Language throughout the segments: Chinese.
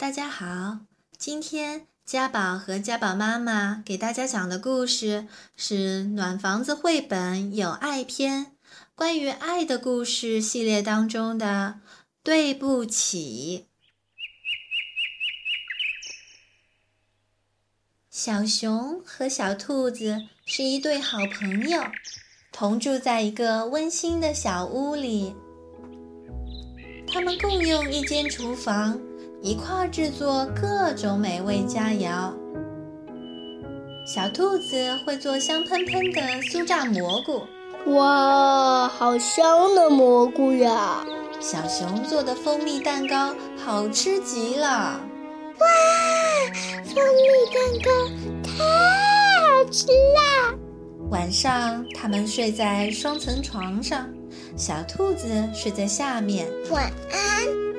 大家好，今天家宝和家宝妈妈给大家讲的故事是《暖房子绘本有爱篇》，关于爱的故事系列当中的《对不起》。小熊和小兔子是一对好朋友，同住在一个温馨的小屋里，他们共用一间厨房。一块制作各种美味佳肴。小兔子会做香喷喷的酥炸蘑菇，哇，好香的蘑菇呀！小熊做的蜂蜜蛋糕好吃极了，哇，蜂蜜蛋糕太好吃啦！晚上，他们睡在双层床上，小兔子睡在下面。晚安。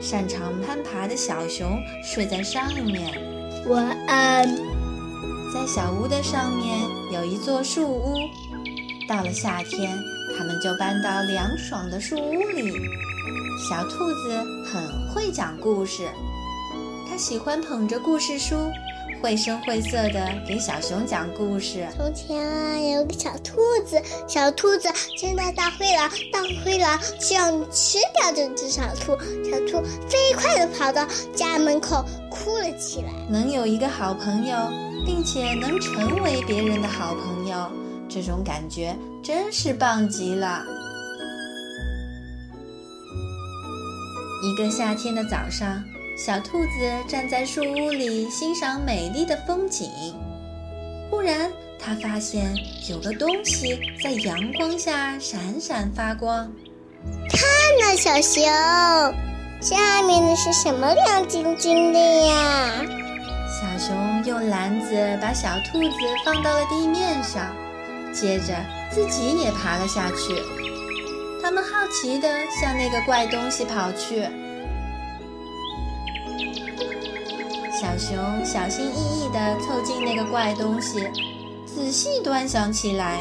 擅长攀爬的小熊睡在上面。晚安。在小屋的上面有一座树屋。到了夏天，他们就搬到凉爽的树屋里。小兔子很会讲故事，它喜欢捧着故事书。绘声绘色的给小熊讲故事。从前啊，有个小兔子，小兔子见到大灰狼，大灰狼就要吃掉这只小兔。小兔飞快地跑到家门口，哭了起来。能有一个好朋友，并且能成为别人的好朋友，这种感觉真是棒极了。一个夏天的早上。小兔子站在树屋里欣赏美丽的风景，忽然，它发现有个东西在阳光下闪闪发光。看呐，小熊，下面的是什么亮晶晶的呀？小熊用篮子把小兔子放到了地面上，接着自己也爬了下去。他们好奇地向那个怪东西跑去。小熊小心翼翼地凑近那个怪东西，仔细端详起来。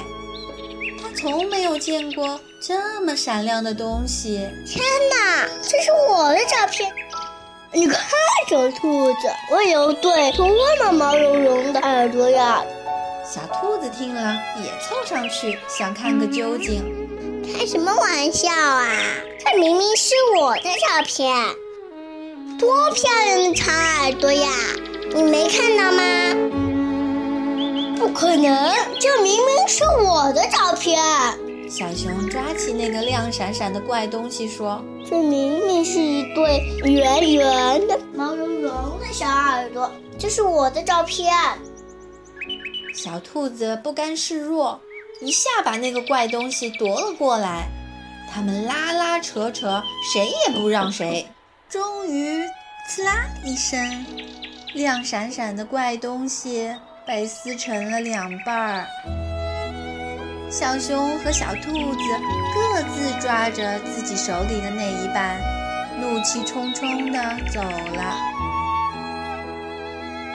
他从没有见过这么闪亮的东西。天哪，这是我的照片！你看，小兔子，我有对多么毛茸茸的耳朵呀！小兔子听了也凑上去想看个究竟。开什么玩笑啊！这明明是我的照片。多漂亮的长耳朵呀！你没看到吗？不可能，这明明是我的照片。小熊抓起那个亮闪闪的怪东西说：“这明明是一对圆圆的、毛茸茸的小耳朵，这是我的照片。”小兔子不甘示弱，一下把那个怪东西夺了过来。他们拉拉扯扯，谁也不让谁。终于，刺啦一声，亮闪闪的怪东西被撕成了两半儿。小熊和小兔子各自抓着自己手里的那一半，怒气冲冲地走了。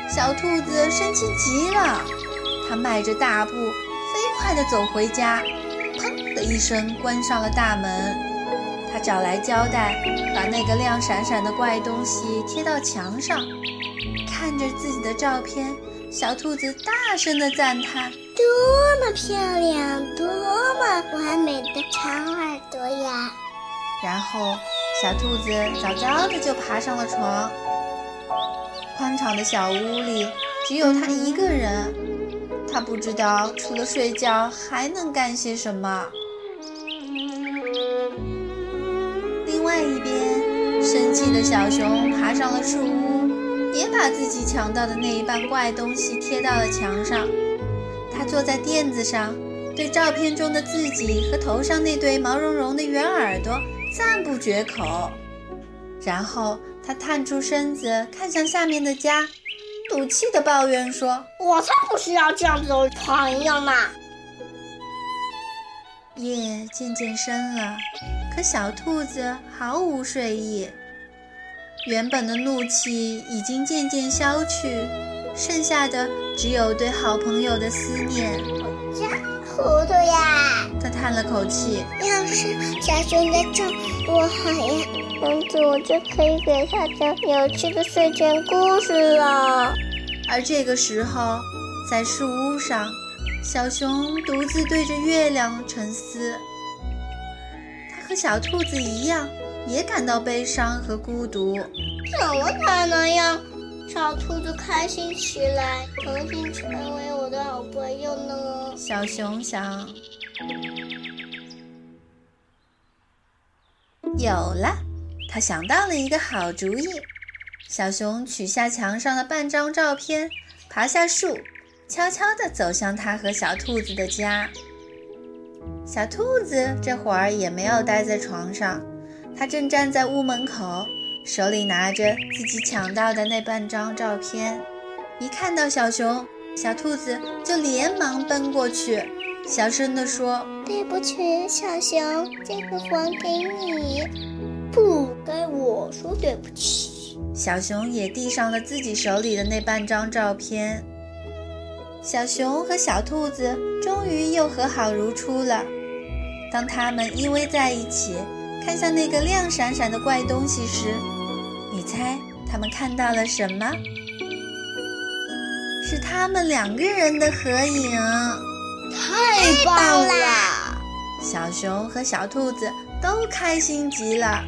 小兔子生气极了，它迈着大步，飞快地走回家，砰的一声关上了大门。找来胶带，把那个亮闪闪的怪东西贴到墙上。看着自己的照片，小兔子大声地赞叹：“多么漂亮，多么完美的长耳朵呀！”然后，小兔子早早的就爬上了床。宽敞的小屋里只有他一个人，他不知道除了睡觉还能干些什么。外一边，生气的小熊爬上了树屋，也把自己抢到的那一半怪东西贴到了墙上。他坐在垫子上，对照片中的自己和头上那对毛茸茸的圆耳朵赞不绝口。然后他探出身子，看向下面的家，赌气地抱怨说：“我才不需要这样子的朋友呢！”夜渐渐深了。可小兔子毫无睡意，原本的怒气已经渐渐消去，剩下的只有对好朋友的思念。真糊涂呀！他叹了口气。要是小熊在这多好呀！这样子我就可以给他讲有趣的睡前故事了。而这个时候，在树屋上，小熊独自对着月亮沉思。它和小兔子一样，也感到悲伤和孤独。怎么才能让小兔子开心起来，重新成为我的好朋友呢？小熊想。有了，他想到了一个好主意。小熊取下墙上的半张照片，爬下树，悄悄地走向他和小兔子的家。小兔子这会儿也没有待在床上，它正站在屋门口，手里拿着自己抢到的那半张照片。一看到小熊，小兔子就连忙奔过去，小声地说：“对不起，小熊，这个还给你。不该我说对不起。”小熊也递上了自己手里的那半张照片。小熊和小兔子终于又和好如初了。当他们依偎在一起，看向那个亮闪闪的怪东西时，你猜他们看到了什么？是他们两个人的合影。太棒啦！小熊和小兔子都开心极了。